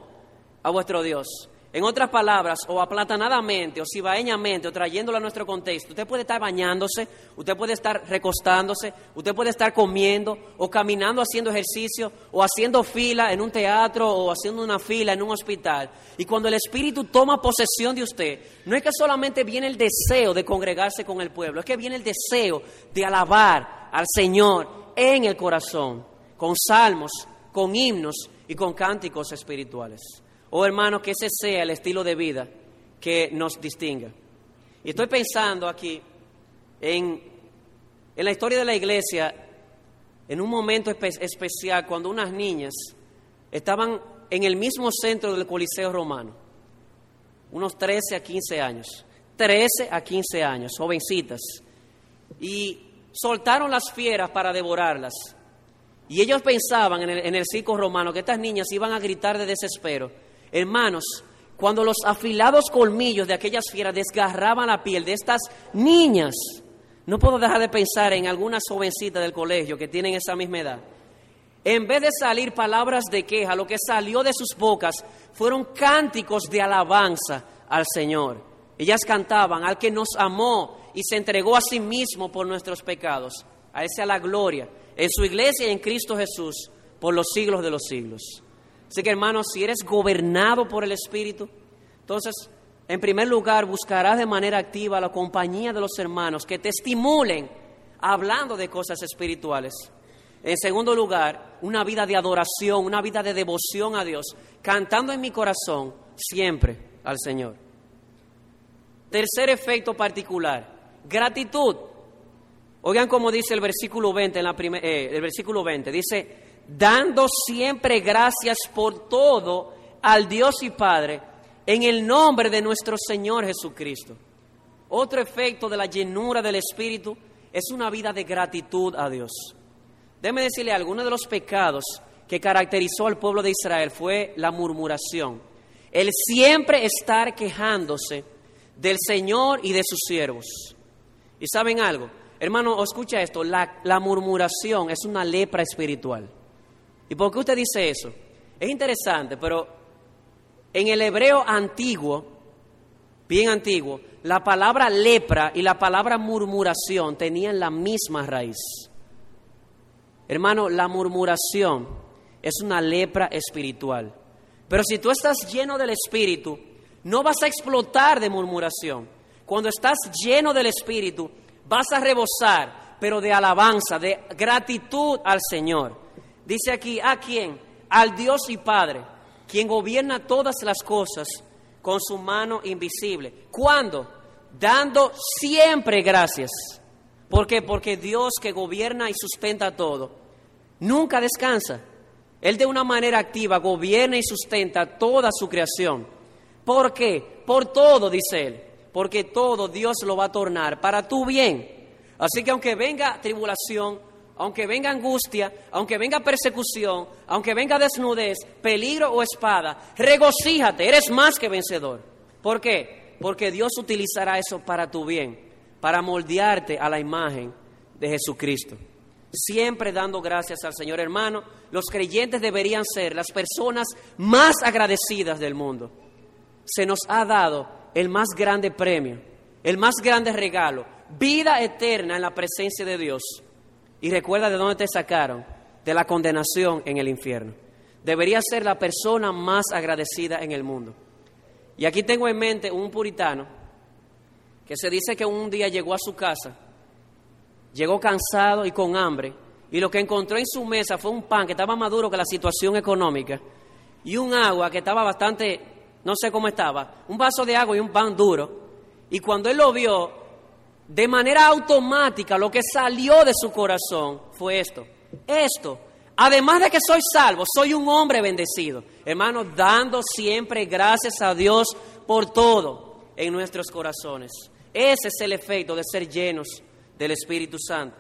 Speaker 1: a vuestro Dios. En otras palabras, o aplatanadamente, o cibaeñamente, o trayéndolo a nuestro contexto, usted puede estar bañándose, usted puede estar recostándose, usted puede estar comiendo, o caminando haciendo ejercicio, o haciendo fila en un teatro, o haciendo una fila en un hospital. Y cuando el Espíritu toma posesión de usted, no es que solamente viene el deseo de congregarse con el pueblo, es que viene el deseo de alabar al Señor en el corazón, con salmos, con himnos y con cánticos espirituales. Oh hermano, que ese sea el estilo de vida que nos distinga. Y estoy pensando aquí en, en la historia de la iglesia, en un momento especial, cuando unas niñas estaban en el mismo centro del Coliseo Romano, unos 13 a 15 años, 13 a 15 años, jovencitas, y soltaron las fieras para devorarlas. Y ellos pensaban en el, en el circo romano que estas niñas iban a gritar de desespero Hermanos, cuando los afilados colmillos de aquellas fieras desgarraban la piel de estas niñas, no puedo dejar de pensar en algunas jovencitas del colegio que tienen esa misma edad. En vez de salir palabras de queja, lo que salió de sus bocas fueron cánticos de alabanza al Señor. Ellas cantaban al que nos amó y se entregó a sí mismo por nuestros pecados. A esa la gloria en su iglesia y en Cristo Jesús por los siglos de los siglos. Así que hermanos, si eres gobernado por el Espíritu, entonces, en primer lugar, buscarás de manera activa la compañía de los hermanos que te estimulen hablando de cosas espirituales. En segundo lugar, una vida de adoración, una vida de devoción a Dios, cantando en mi corazón siempre al Señor. Tercer efecto particular, gratitud. Oigan como dice el versículo 20, en la eh, el versículo 20, dice, dando siempre gracias por todo al Dios y Padre en el nombre de nuestro Señor Jesucristo. Otro efecto de la llenura del Espíritu es una vida de gratitud a Dios. Déjeme decirle algo, uno de los pecados que caracterizó al pueblo de Israel fue la murmuración, el siempre estar quejándose del Señor y de sus siervos. ¿Y saben algo? Hermano, escucha esto, la, la murmuración es una lepra espiritual. ¿Y por qué usted dice eso? Es interesante, pero en el hebreo antiguo, bien antiguo, la palabra lepra y la palabra murmuración tenían la misma raíz. Hermano, la murmuración es una lepra espiritual. Pero si tú estás lleno del Espíritu, no vas a explotar de murmuración. Cuando estás lleno del Espíritu, vas a rebosar, pero de alabanza, de gratitud al Señor. Dice aquí, ¿a quién? Al Dios y Padre, quien gobierna todas las cosas con su mano invisible. ¿Cuándo? Dando siempre gracias. ¿Por qué? Porque Dios que gobierna y sustenta todo, nunca descansa. Él de una manera activa gobierna y sustenta toda su creación. ¿Por qué? Por todo, dice Él. Porque todo Dios lo va a tornar para tu bien. Así que aunque venga tribulación, aunque venga angustia, aunque venga persecución, aunque venga desnudez, peligro o espada, regocíjate, eres más que vencedor. ¿Por qué? Porque Dios utilizará eso para tu bien, para moldearte a la imagen de Jesucristo. Siempre dando gracias al Señor hermano, los creyentes deberían ser las personas más agradecidas del mundo. Se nos ha dado el más grande premio, el más grande regalo, vida eterna en la presencia de Dios y recuerda de dónde te sacaron, de la condenación en el infierno. Deberías ser la persona más agradecida en el mundo. Y aquí tengo en mente un puritano que se dice que un día llegó a su casa, llegó cansado y con hambre, y lo que encontró en su mesa fue un pan que estaba más duro que la situación económica, y un agua que estaba bastante, no sé cómo estaba, un vaso de agua y un pan duro. Y cuando él lo vio, de manera automática lo que salió de su corazón fue esto. Esto, además de que soy salvo, soy un hombre bendecido. Hermano, dando siempre gracias a Dios por todo en nuestros corazones. Ese es el efecto de ser llenos del Espíritu Santo.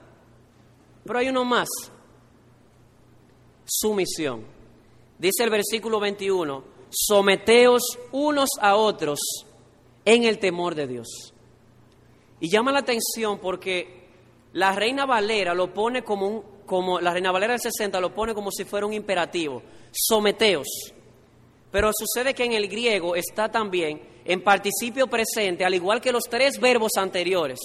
Speaker 1: Pero hay uno más. Sumisión. Dice el versículo 21, someteos unos a otros en el temor de Dios. Y llama la atención porque la Reina Valera lo pone como un, como la Reina Valera del 60 lo pone como si fuera un imperativo, someteos. Pero sucede que en el griego está también en participio presente, al igual que los tres verbos anteriores.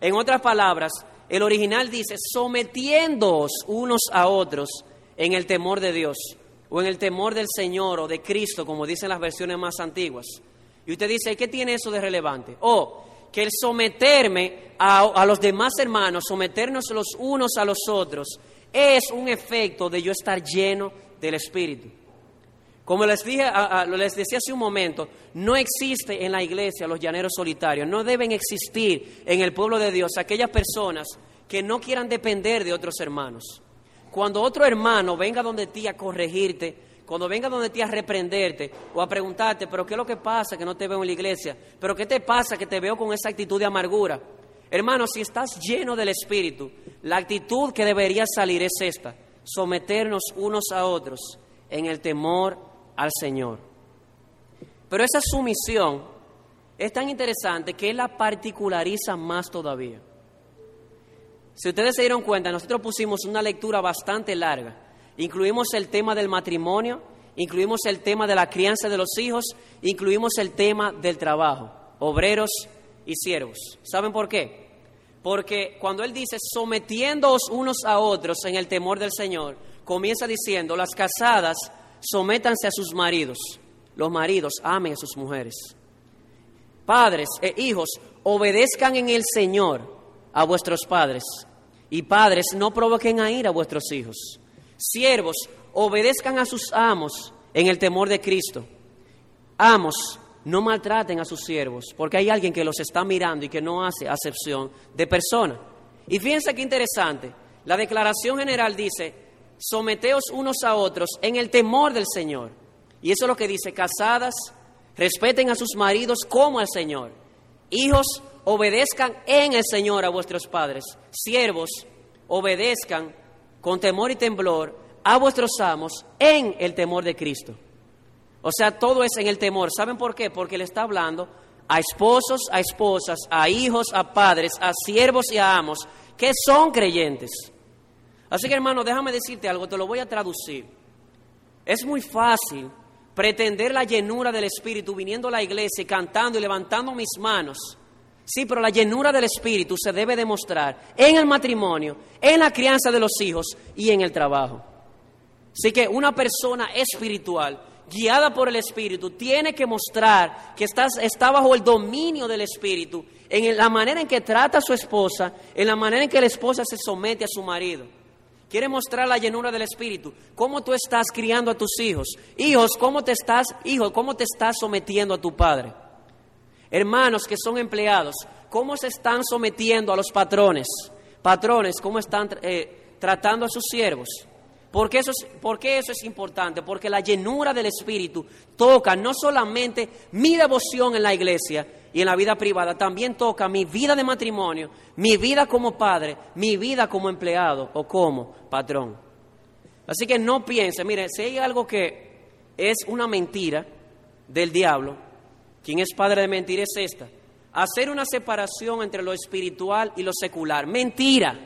Speaker 1: En otras palabras, el original dice sometiéndoos unos a otros en el temor de Dios o en el temor del Señor o de Cristo, como dicen las versiones más antiguas. Y usted dice, ¿qué tiene eso de relevante? O que el someterme a, los demás hermanos, someternos los unos a los otros, es un efecto de yo estar lleno del Espíritu. Como les, dije, les decía hace un momento, no existe en la iglesia los llaneros solitarios, no deben existir en el pueblo de Dios aquellas personas que no quieran depender de otros hermanos. Cuando otro hermano venga donde ti a corregirte, cuando venga donde ti a reprenderte o a preguntarte, pero ¿qué es lo que pasa que no te veo en la iglesia? ¿Pero qué te pasa que te veo con esa actitud de amargura? Hermano, si estás lleno del Espíritu, la actitud que debería salir es esta, someternos unos a otros en el temor al Señor. Pero esa sumisión es tan interesante que Él la particulariza más todavía. Si ustedes se dieron cuenta, nosotros pusimos una lectura bastante larga Incluimos el tema del matrimonio, incluimos el tema de la crianza de los hijos, incluimos el tema del trabajo, obreros y siervos. ¿Saben por qué? Porque cuando Él dice sometiéndoos unos a otros en el temor del Señor, comienza diciendo, las casadas sométanse a sus maridos, los maridos amen a sus mujeres. Padres e hijos, obedezcan en el Señor a vuestros padres. Y padres, no provoquen a ir a vuestros hijos. Siervos, obedezcan a sus amos en el temor de Cristo. Amos, no maltraten a sus siervos, porque hay alguien que los está mirando y que no hace acepción de persona. Y fíjense qué interesante, la declaración general dice, someteos unos a otros en el temor del Señor. Y eso es lo que dice, casadas, respeten a sus maridos como al Señor. Hijos, obedezcan en el Señor a vuestros padres. Siervos, obedezcan con temor y temblor a vuestros amos en el temor de Cristo. O sea, todo es en el temor. ¿Saben por qué? Porque le está hablando a esposos, a esposas, a hijos, a padres, a siervos y a amos que son creyentes. Así que hermano, déjame decirte algo, te lo voy a traducir. Es muy fácil pretender la llenura del Espíritu viniendo a la iglesia, cantando y levantando mis manos. Sí, pero la llenura del Espíritu se debe demostrar en el matrimonio, en la crianza de los hijos y en el trabajo. Así que una persona espiritual guiada por el Espíritu, tiene que mostrar que está, está bajo el dominio del Espíritu, en la manera en que trata a su esposa, en la manera en que la esposa se somete a su marido. Quiere mostrar la llenura del Espíritu. ¿Cómo tú estás criando a tus hijos? Hijos, ¿cómo te estás, hijo, cómo te estás sometiendo a tu padre? Hermanos que son empleados, ¿cómo se están sometiendo a los patrones? Patrones, ¿cómo están eh, tratando a sus siervos? ¿Por qué, eso es, ¿Por eso es importante? Porque la llenura del Espíritu toca no solamente mi devoción en la iglesia y en la vida privada, también toca mi vida de matrimonio, mi vida como padre, mi vida como empleado o como patrón. Así que no piense, mire, si hay algo que es una mentira del diablo, quien es padre de mentira es esta, hacer una separación entre lo espiritual y lo secular. Mentira.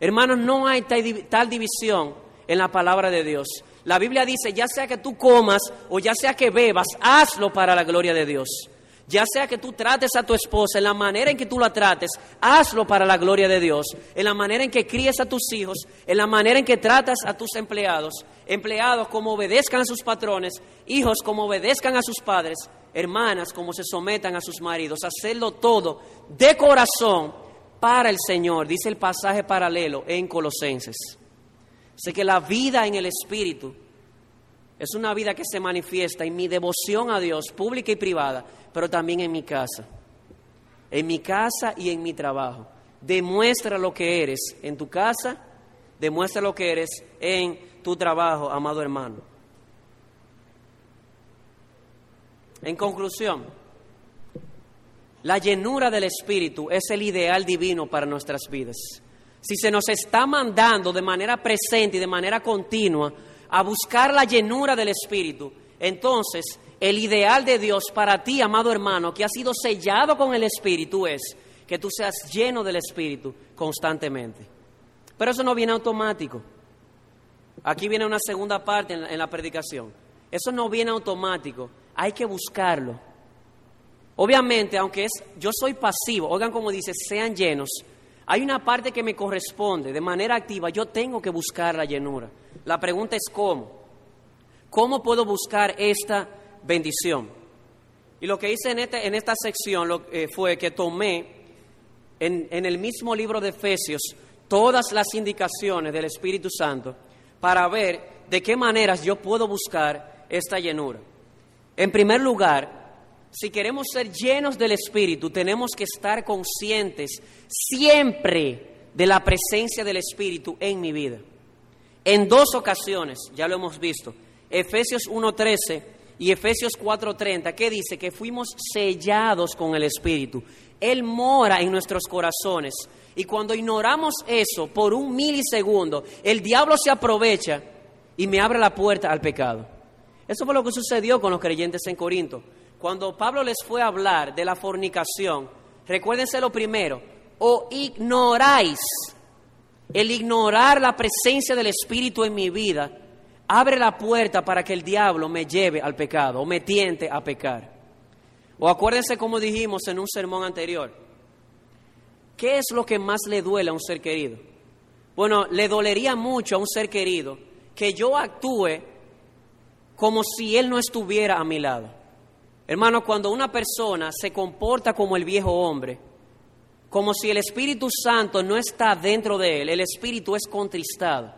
Speaker 1: Hermanos, no hay tal división en la palabra de Dios. La Biblia dice, ya sea que tú comas o ya sea que bebas, hazlo para la gloria de Dios. Ya sea que tú trates a tu esposa en la manera en que tú la trates, hazlo para la gloria de Dios. En la manera en que críes a tus hijos, en la manera en que tratas a tus empleados. Empleados como obedezcan a sus patrones, hijos como obedezcan a sus padres, hermanas como se sometan a sus maridos. Hacerlo todo de corazón para el Señor, dice el pasaje paralelo en Colosenses. Sé que la vida en el Espíritu es una vida que se manifiesta en mi devoción a Dios, pública y privada, pero también en mi casa. En mi casa y en mi trabajo. Demuestra lo que eres en tu casa, demuestra lo que eres en tu trabajo, amado hermano. En conclusión, la llenura del Espíritu es el ideal divino para nuestras vidas. Si se nos está mandando de manera presente y de manera continua a buscar la llenura del Espíritu, entonces el ideal de Dios para ti, amado hermano, que ha sido sellado con el Espíritu, es que tú seas lleno del Espíritu constantemente. Pero eso no viene automático. Aquí viene una segunda parte en la, predicación. Eso no viene automático, hay que buscarlo. Obviamente, aunque es, yo soy pasivo, oigan como dice, sean llenos, hay una parte que me corresponde de manera activa, yo tengo que buscar la llenura. La pregunta es cómo. ¿Cómo puedo buscar esta bendición? Y lo que hice en, este, en esta sección eh, fue que tomé en, en el mismo libro de Efesios todas las indicaciones del Espíritu Santo para ver de qué maneras yo puedo buscar esta llenura. En primer lugar, si queremos ser llenos del Espíritu, tenemos que estar conscientes siempre de la presencia del Espíritu en mi vida. En dos ocasiones, ya lo hemos visto, Efesios 1.13 y Efesios 4.30, que dice que fuimos sellados con el Espíritu. Él mora en nuestros corazones. Y cuando ignoramos eso por un milisegundo, el diablo se aprovecha y me abre la puerta al pecado. Eso fue lo que sucedió con los creyentes en Corinto cuando Pablo les fue a hablar de la fornicación, recuérdense lo primero, o ignoráis, el ignorar la presencia del Espíritu en mi vida, abre la puerta para que el diablo me lleve al pecado o me tiente a pecar. O acuérdense como dijimos en un sermón anterior, ¿qué es lo que más le duele a un ser querido? Bueno, le dolería mucho a un ser querido que yo actúe como si él no estuviera a mi lado. Hermano, cuando una persona se comporta como el viejo hombre, como si el Espíritu Santo no está dentro de él, el Espíritu es contristado.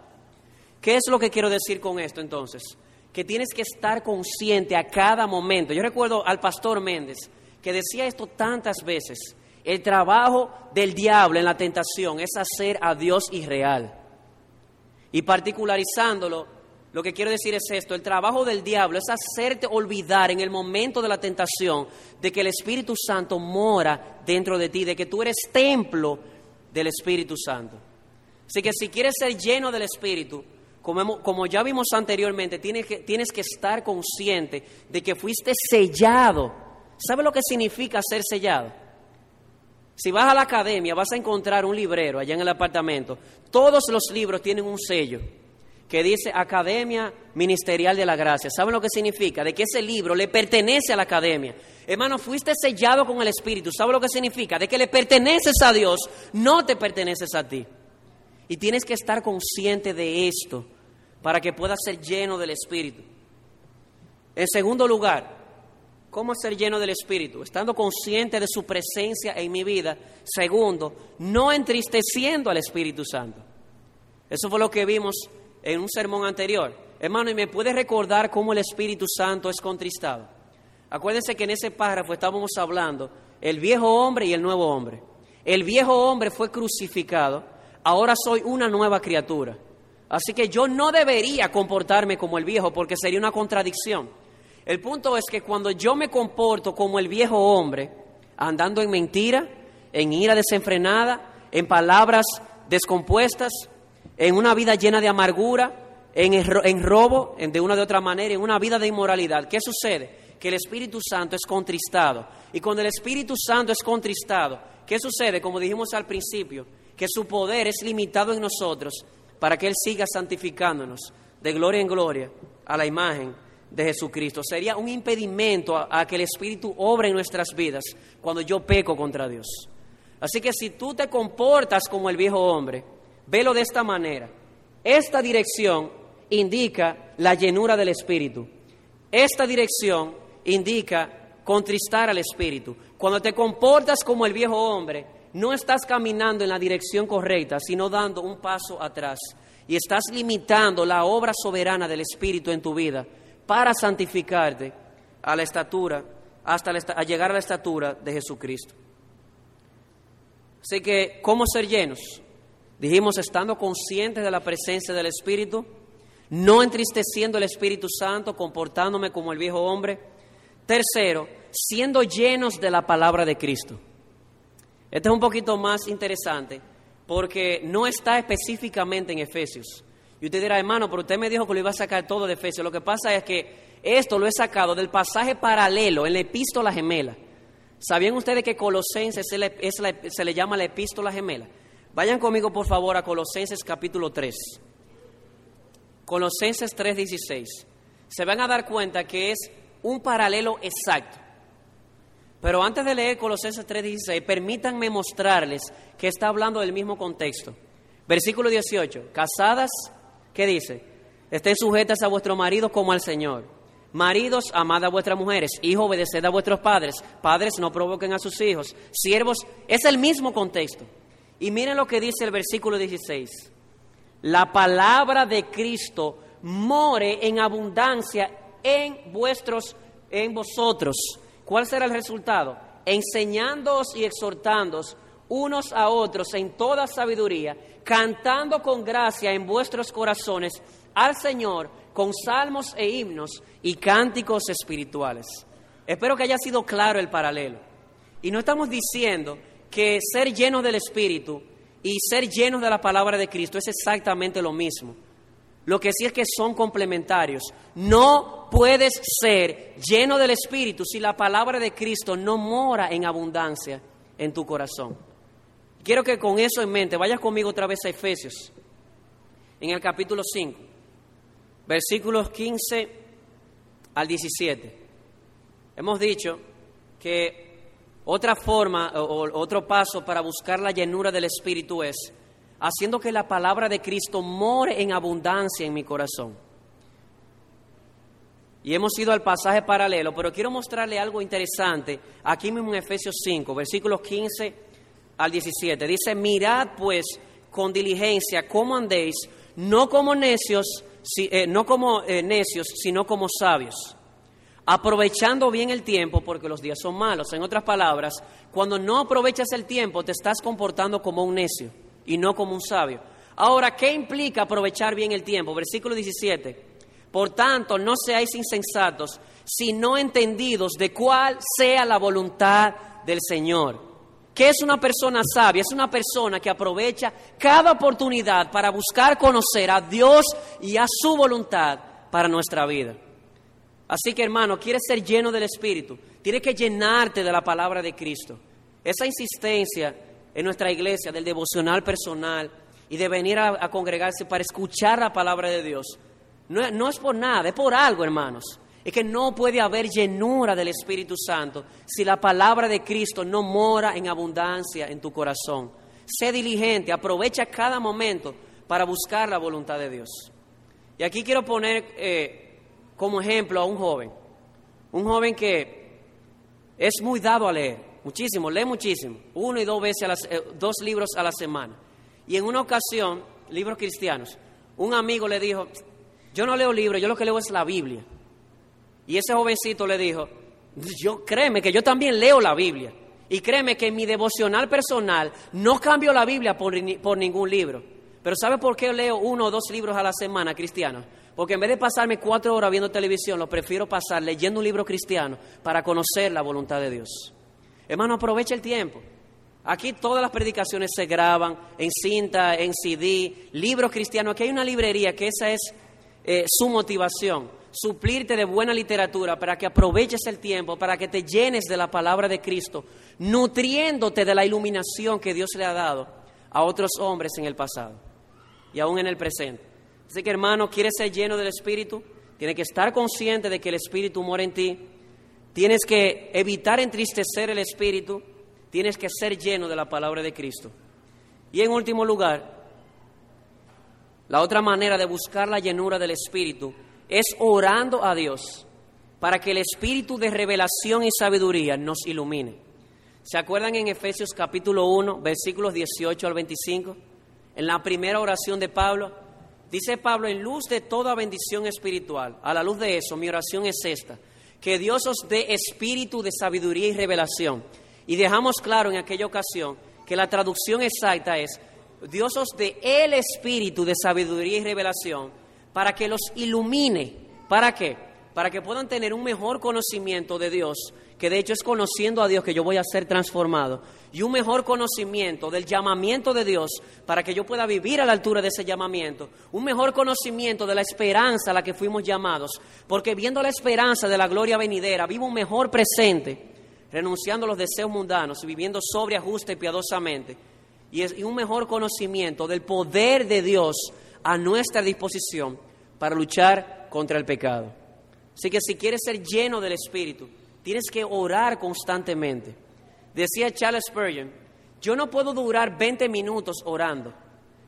Speaker 1: ¿Qué es lo que quiero decir con esto entonces? que tienes que estar consciente a cada momento. Yo recuerdo al pastor Méndez que decía esto tantas veces. El trabajo del diablo en la tentación es hacer a Dios irreal. Y particularizándolo, lo que quiero decir es esto, el trabajo del diablo es hacerte olvidar en el momento de la tentación de que el Espíritu Santo mora dentro de ti, de que tú eres templo del Espíritu Santo. Así que si quieres ser lleno del Espíritu, como, ya vimos anteriormente, tienes que, tienes que estar consciente de que fuiste sellado. ¿Sabe lo que significa ser sellado? Si vas a la academia, vas a encontrar un librero allá en el apartamento. Todos los libros tienen un sello que dice Academia Ministerial de la Gracia. ¿Saben lo que significa? De que ese libro le pertenece a la academia. Hermano, fuiste sellado con el Espíritu. ¿Sabe lo que significa? De que le perteneces a Dios, no te perteneces a ti. Y tienes que estar consciente de esto para que pueda ser lleno del Espíritu. En segundo lugar, ¿cómo ser lleno del Espíritu? Estando consciente de su presencia en mi vida. Segundo, no entristeciendo al Espíritu Santo. Eso fue lo que vimos en un sermón anterior. Hermano, ¿y me puede recordar cómo el Espíritu Santo es contristado? Acuérdense que en ese párrafo estábamos hablando el viejo hombre y el nuevo hombre. El viejo hombre fue crucificado, ahora soy una nueva criatura. Así que yo no debería comportarme como el viejo porque sería una contradicción. El punto es que cuando yo me comporto como el viejo hombre, andando en mentira, en ira desenfrenada, en palabras descompuestas, en una vida llena de amargura, en, en robo, en de una de otra manera, en una vida de inmoralidad, ¿qué sucede? Que el Espíritu Santo es contristado. Y cuando el Espíritu Santo es contristado, ¿qué sucede? Como dijimos al principio, que su poder es limitado en nosotros para que Él siga santificándonos de gloria en gloria a la imagen de Jesucristo. Sería un impedimento a, que el Espíritu obre en nuestras vidas cuando yo peco contra Dios. Así que si tú te comportas como el viejo hombre, velo de esta manera. Esta dirección indica la llenura del Espíritu. Esta dirección indica contristar al Espíritu. Cuando te comportas como el viejo hombre, no estás caminando en la dirección correcta, sino dando un paso atrás. Y estás limitando la obra soberana del Espíritu en tu vida para santificarte a la estatura, hasta llegar a la estatura de Jesucristo. Así que, ¿cómo ser llenos? Dijimos, estando conscientes de la presencia del Espíritu, no entristeciendo el Espíritu Santo, comportándome como el viejo hombre. Tercero, siendo llenos de la palabra de Cristo. Este es un poquito más interesante porque no está específicamente en Efesios. Y usted dirá, hermano, pero usted me dijo que lo iba a sacar todo de Efesios. Lo que pasa es que esto lo he sacado del pasaje paralelo en la epístola gemela. ¿Sabían ustedes que Colosenses se le llama la epístola gemela? Vayan conmigo, por favor, a Colosenses capítulo 3. Colosenses 3:16. Se van a dar cuenta que es un paralelo exacto. Pero antes de leer Colosenses 3:16, permítanme mostrarles que está hablando del mismo contexto. Versículo 18, casadas, ¿qué dice? Estén sujetas a vuestro marido como al Señor. Maridos, amad a vuestras mujeres. Hijos, obedeced a vuestros padres. Padres, no provoquen a sus hijos. Siervos, es el mismo contexto. Y miren lo que dice el versículo 16. La palabra de Cristo more en abundancia en vuestros, en vosotros ¿Cuál será el resultado? Enseñándoos y exhortándoos unos a otros en toda sabiduría, cantando con gracia en vuestros corazones al Señor con salmos e himnos y cánticos espirituales. Espero que haya sido claro el paralelo. Y no estamos diciendo que ser llenos del Espíritu y ser llenos de la palabra de Cristo es exactamente lo mismo. Lo que sí es que son complementarios. No puedes ser lleno del Espíritu si la palabra de Cristo no mora en abundancia en tu corazón. Quiero que con eso en mente vayas conmigo otra vez a Efesios, en el capítulo 5, versículos 15 al 17. Hemos dicho que otra forma o otro paso para buscar la llenura del Espíritu es haciendo que la palabra de Cristo more en abundancia en mi corazón. Y hemos ido al pasaje paralelo, pero quiero mostrarle algo interesante aquí mismo en Efesios 5, versículos 15 al 17. Dice, mirad pues con diligencia cómo andéis, no como necios, eh, no como eh, necios, sino como sabios, aprovechando bien el tiempo porque los días son malos. En otras palabras, cuando no aprovechas el tiempo te estás comportando como un necio y no como un sabio. Ahora, ¿qué implica aprovechar bien el tiempo? Versículo 17. Por tanto, no seáis insensatos, sino entendidos de cuál sea la voluntad del Señor. ¿Qué es una persona sabia? Es una persona que aprovecha cada oportunidad para buscar conocer a Dios y a su voluntad para nuestra vida. Así que hermano, quieres ser lleno del Espíritu, tienes que llenarte de la palabra de Cristo. Esa insistencia en nuestra iglesia del devocional personal, y de venir a, congregarse para escuchar la palabra de Dios. No, es por nada, es por algo, hermanos. Es que no puede haber llenura del Espíritu Santo si la palabra de Cristo no mora en abundancia en tu corazón. Sé diligente, aprovecha cada momento para buscar la voluntad de Dios. Y aquí quiero poner eh, como ejemplo a un joven, un joven que es muy dado a leer, muchísimo, lee muchísimo, uno y dos veces, a las, eh, dos libros a la semana. Y en una ocasión, libros cristianos, un amigo le dijo, yo no leo libros, yo lo que leo es la Biblia. Y ese jovencito le dijo, yo créeme que yo también leo la Biblia. Y créeme que en mi devocional personal no cambio la Biblia por, por ningún libro. Pero ¿sabe por qué leo uno o dos libros a la semana cristianos? Porque en vez de pasarme cuatro horas viendo televisión, lo prefiero pasar leyendo un libro cristiano para conocer la voluntad de Dios. Hermano, aprovecha el tiempo. Aquí todas las predicaciones se graban en cinta, en CD, libros cristianos. Aquí hay una librería que esa es eh, su motivación, suplirte de buena literatura para que aproveches el tiempo, para que te llenes de la palabra de Cristo, nutriéndote de la iluminación que Dios le ha dado a otros hombres en el pasado y aún en el presente. Así que hermano, ¿quieres ser lleno del Espíritu? Tienes que estar consciente de que el Espíritu mora en ti. Tienes que evitar entristecer el Espíritu tienes que ser lleno de la palabra de Cristo. Y en último lugar, la otra manera de buscar la llenura del Espíritu es orando a Dios para que el Espíritu de revelación y sabiduría nos ilumine. ¿Se acuerdan en Efesios capítulo 1, versículos 18 al 25? En la primera oración de Pablo, dice Pablo, en luz de toda bendición espiritual, a la luz de eso, mi oración es esta, que Dios os dé espíritu de sabiduría y revelación y dejamos claro en aquella ocasión que la traducción exacta es, Dios os dé el espíritu de sabiduría y revelación para que los ilumine. ¿Para qué? Para que puedan tener un mejor conocimiento de Dios, que de hecho es conociendo a Dios que yo voy a ser transformado, y un mejor conocimiento del llamamiento de Dios para que yo pueda vivir a la altura de ese llamamiento, un mejor conocimiento de la esperanza a la que fuimos llamados, porque viendo la esperanza de la gloria venidera, vivo un mejor presente renunciando a los deseos mundanos y viviendo sobria, justa y piadosamente, y, es, un mejor conocimiento del poder de Dios a nuestra disposición para luchar contra el pecado. Así que si quieres ser lleno del Espíritu, tienes que orar constantemente. Decía Charles Spurgeon, yo no puedo durar 20 minutos orando,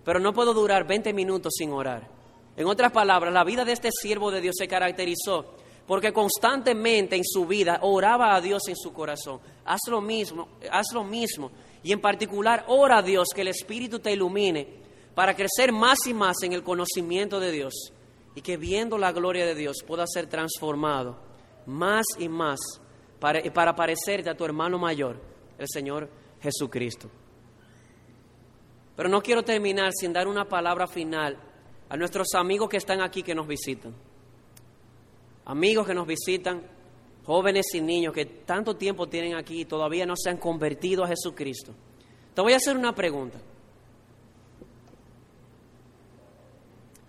Speaker 1: pero no puedo durar 20 minutos sin orar. En otras palabras, la vida de este siervo de Dios se caracterizó porque constantemente en su vida oraba a Dios en su corazón. Haz lo mismo, haz lo mismo. Y en particular, ora a Dios que el Espíritu te ilumine para crecer más y más en el conocimiento de Dios y que viendo la gloria de Dios pueda ser transformado más y más para, para parecerte a tu hermano mayor, el Señor Jesucristo. Pero no quiero terminar sin dar una palabra final a nuestros amigos que están aquí que nos visitan amigos que nos visitan, jóvenes y niños que tanto tiempo tienen aquí y todavía no se han convertido a Jesucristo. Te voy a hacer una pregunta.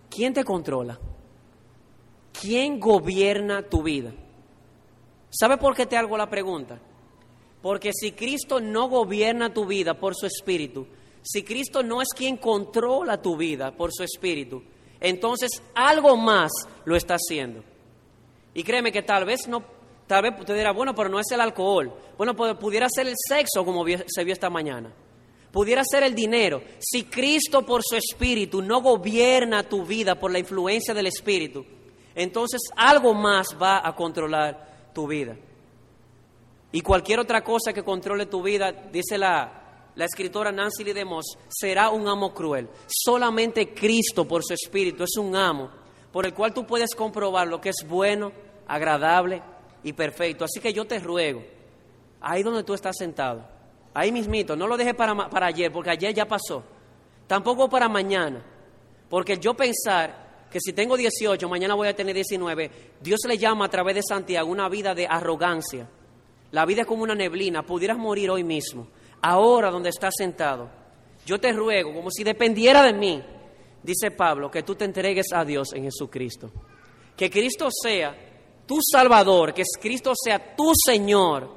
Speaker 1: ¿Quién te controla? ¿Quién gobierna tu vida? ¿Sabe por qué te hago la pregunta? Porque si Cristo no gobierna tu vida por su espíritu, si Cristo no es quien controla tu vida por su espíritu, entonces algo más lo está haciendo. Y créeme que tal vez no, tal vez te dirá, bueno, pero no es el alcohol. Bueno, pues pudiera ser el sexo como se vio esta mañana. Pudiera ser el dinero. Si Cristo por su espíritu no gobierna tu vida por la influencia del espíritu, entonces algo más va a controlar tu vida. Y cualquier otra cosa que controle tu vida, dice la, la escritora Nancy Lee será un amo cruel. Solamente Cristo por su espíritu es un amo por el cual tú puedes comprobar lo que es bueno, agradable y perfecto. Así que yo te ruego, ahí donde tú estás sentado, ahí mismito, no lo dejes para, para ayer, porque ayer ya pasó, tampoco para mañana, porque yo pensar que si tengo 18, mañana voy a tener 19, Dios le llama a través de Santiago una vida de arrogancia. La vida es como una neblina, pudieras morir hoy mismo, ahora donde estás sentado. Yo te ruego, como si dependiera de mí, dice Pablo, que tú te entregues a Dios en Jesucristo. Que Cristo sea tu Salvador, que Cristo sea tu Señor,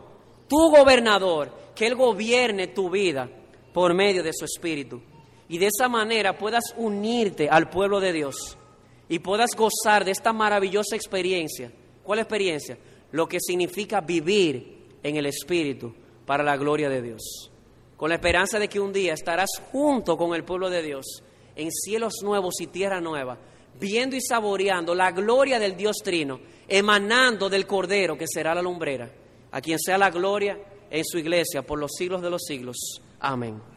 Speaker 1: tu gobernador, que Él gobierne tu vida por medio de su Espíritu. Y de esa manera puedas unirte al pueblo de Dios y puedas gozar de esta maravillosa experiencia. ¿Cuál experiencia? Lo que significa vivir en el Espíritu para la gloria de Dios. Con la esperanza de que un día estarás junto con el pueblo de Dios en cielos nuevos y tierra nueva, viendo y saboreando la gloria del Dios Trino, emanando del Cordero que será la lumbrera, a quien sea la gloria en su iglesia por los siglos de los siglos. Amén.